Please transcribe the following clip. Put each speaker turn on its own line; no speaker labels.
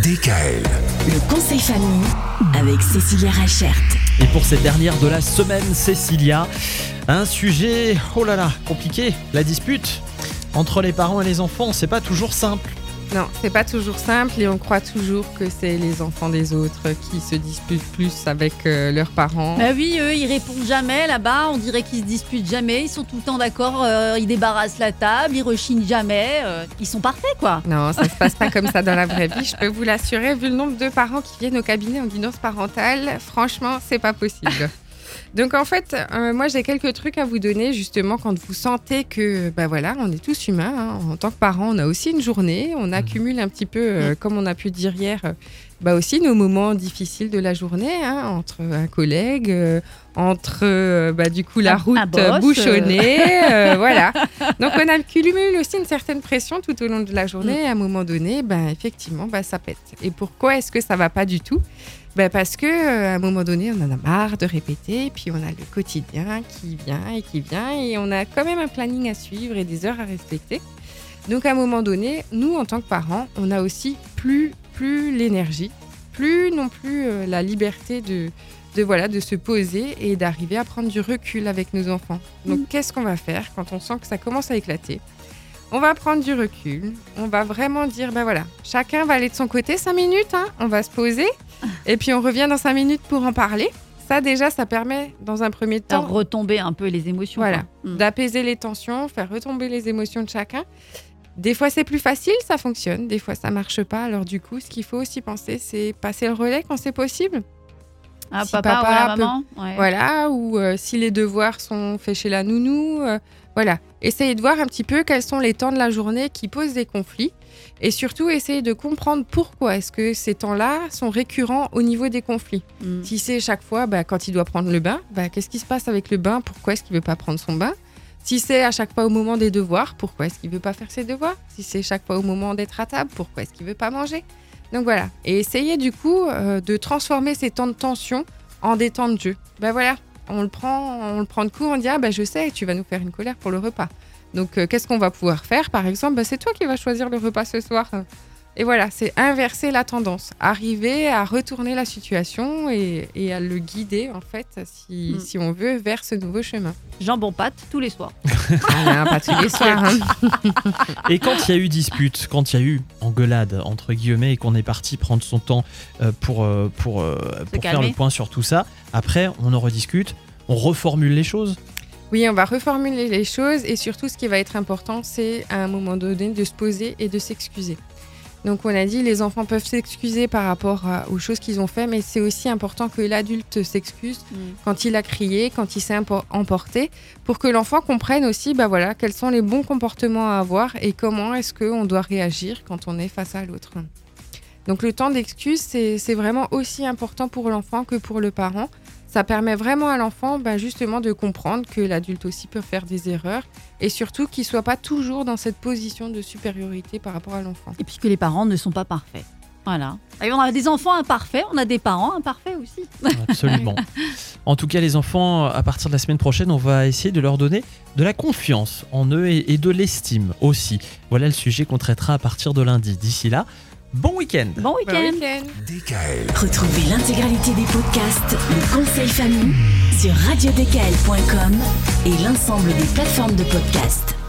DKL.
Le conseil famille avec Cécilia Rachert.
Et pour cette dernière de la semaine, Cécilia, un sujet, oh là là, compliqué, la dispute entre les parents et les enfants, c'est pas toujours simple.
Non, c'est pas toujours simple et on croit toujours que c'est les enfants des autres qui se disputent plus avec euh, leurs parents.
Bah oui, eux, ils répondent jamais là-bas. On dirait qu'ils se disputent jamais. Ils sont tout le temps d'accord. euh, ils débarrassent la table. Ils rechignent jamais. euh, ils sont parfaits, quoi.
Non, ça se passe pas comme ça dans la vraie vie. Je peux vous l'assurer, vu le nombre de parents qui viennent au cabinet en guidance parentale, franchement, c'est pas possible. Donc en fait, euh, moi j'ai quelques trucs à vous donner justement quand vous sentez que, bah voilà, on est tous humains. hein. En tant que parents, on a aussi une journée, on accumule un petit peu, euh, comme on a pu dire hier, euh, bah aussi nos moments difficiles de la journée, hein, entre un collègue, euh, entre euh, bah, du coup la
Un-
route
un boss,
bouchonnée, euh, voilà. Donc on accumule aussi une certaine pression tout au long de la journée. Et à un moment donné, ben effectivement, bah, ça pète. Et pourquoi est-ce que ça va pas du tout? Ben parce que euh, à un moment donné, on en a marre de répéter, puis on a le quotidien qui vient et qui vient, et on a quand même un planning à suivre et des heures à respecter. Donc à un moment donné, nous en tant que parents, on a aussi plus plus l'énergie, plus non plus euh, la liberté de de voilà de se poser et d'arriver à prendre du recul avec nos enfants. Donc qu'est-ce qu'on va faire quand on sent que ça commence à éclater? On va prendre du recul. On va vraiment dire, ben voilà, chacun va aller de son côté 5 minutes, hein, on va se poser, et puis on revient dans 5 minutes pour en parler. Ça déjà, ça permet dans un premier temps
Faire retomber un peu les émotions.
Voilà.
Mm.
d'apaiser les tensions, faire retomber les émotions de chacun. Des fois c'est plus facile, ça fonctionne, des fois ça marche pas. Alors du coup, ce qu'il faut aussi penser, c'est passer le relais quand c'est possible.
Ah,
Si
papa,
papa
ou la
peut-
maman. ouais.
Voilà, ou euh, si les devoirs sont faits chez la nounou, euh, voilà. Essayez de voir un petit peu quels sont les temps de la journée qui posent des conflits et surtout essayez de comprendre pourquoi est-ce que ces temps-là sont récurrents au niveau des conflits.
Mm.
Si c'est chaque fois bah, quand il doit prendre le bain, bah, qu'est-ce qui se passe avec le bain? Pourquoi est-ce qu'il veut pas prendre son bain? Si c'est à chaque fois au moment des devoirs, pourquoi est-ce qu'il veut pas faire ses devoirs? Si c'est chaque fois au moment d'être à table, pourquoi est-ce qu'il veut pas manger? Donc voilà. Et essayez du coup euh, de transformer ces temps de tension en des temps de jeu. Ben voilà, on le prend, on le prend de court, on dit ah ben je sais, tu vas nous faire une colère pour le repas. Donc euh, qu'est-ce qu'on va pouvoir faire? Par exemple, Ben, c'est toi qui vas choisir le repas ce soir. Et voilà, c'est inverser la tendance, arriver à retourner la situation et, et à le guider en fait, si,
Mm.
si on veut, vers ce nouveau chemin.
Jambon pâte tous les soirs.
Ah, pas tous les soirs. hein.
Et quand il y a eu dispute, quand il y a eu engueulade, entre guillemets, et qu'on est parti prendre son temps euh, pour, euh, pour, euh, pour faire le point sur tout ça, après, on en rediscute, on reformule les choses.
Oui, on va reformuler les choses et surtout ce qui va être important, c'est à un moment donné de se poser et de s'excuser. Donc on a dit les enfants peuvent s'excuser par rapport à- aux choses qu'ils ont fait, mais c'est aussi important que l'adulte s'excuse
Mm.
quand il a crié, quand il s'est empo- emporté, pour que l'enfant comprenne aussi bah voilà, quels sont les bons comportements à avoir et comment est-ce qu'on doit réagir quand on est face à l'autre. Donc le temps d'excuse, c'est vraiment aussi important pour l'enfant que pour le parent. Ça permet vraiment à l'enfant bah, justement de comprendre que l'adulte aussi peut faire des erreurs et surtout qu'il ne soit pas toujours dans cette position de supériorité par rapport à l'enfant.
Et puis que les parents ne sont pas parfaits. Voilà. Et on a des enfants imparfaits, on a des parents imparfaits aussi.
Absolument. en tout cas, les enfants, à partir de la semaine prochaine, on va essayer de leur donner de la confiance en eux et, et de l'estime aussi. Voilà le sujet qu'on traitera à partir de lundi. D'ici là, bon week-end
Bon week-end.
Bon.
Retrouvez l'intégralité des podcasts Le conseil famille sur radiodkl.com et l'ensemble des plateformes de podcasts.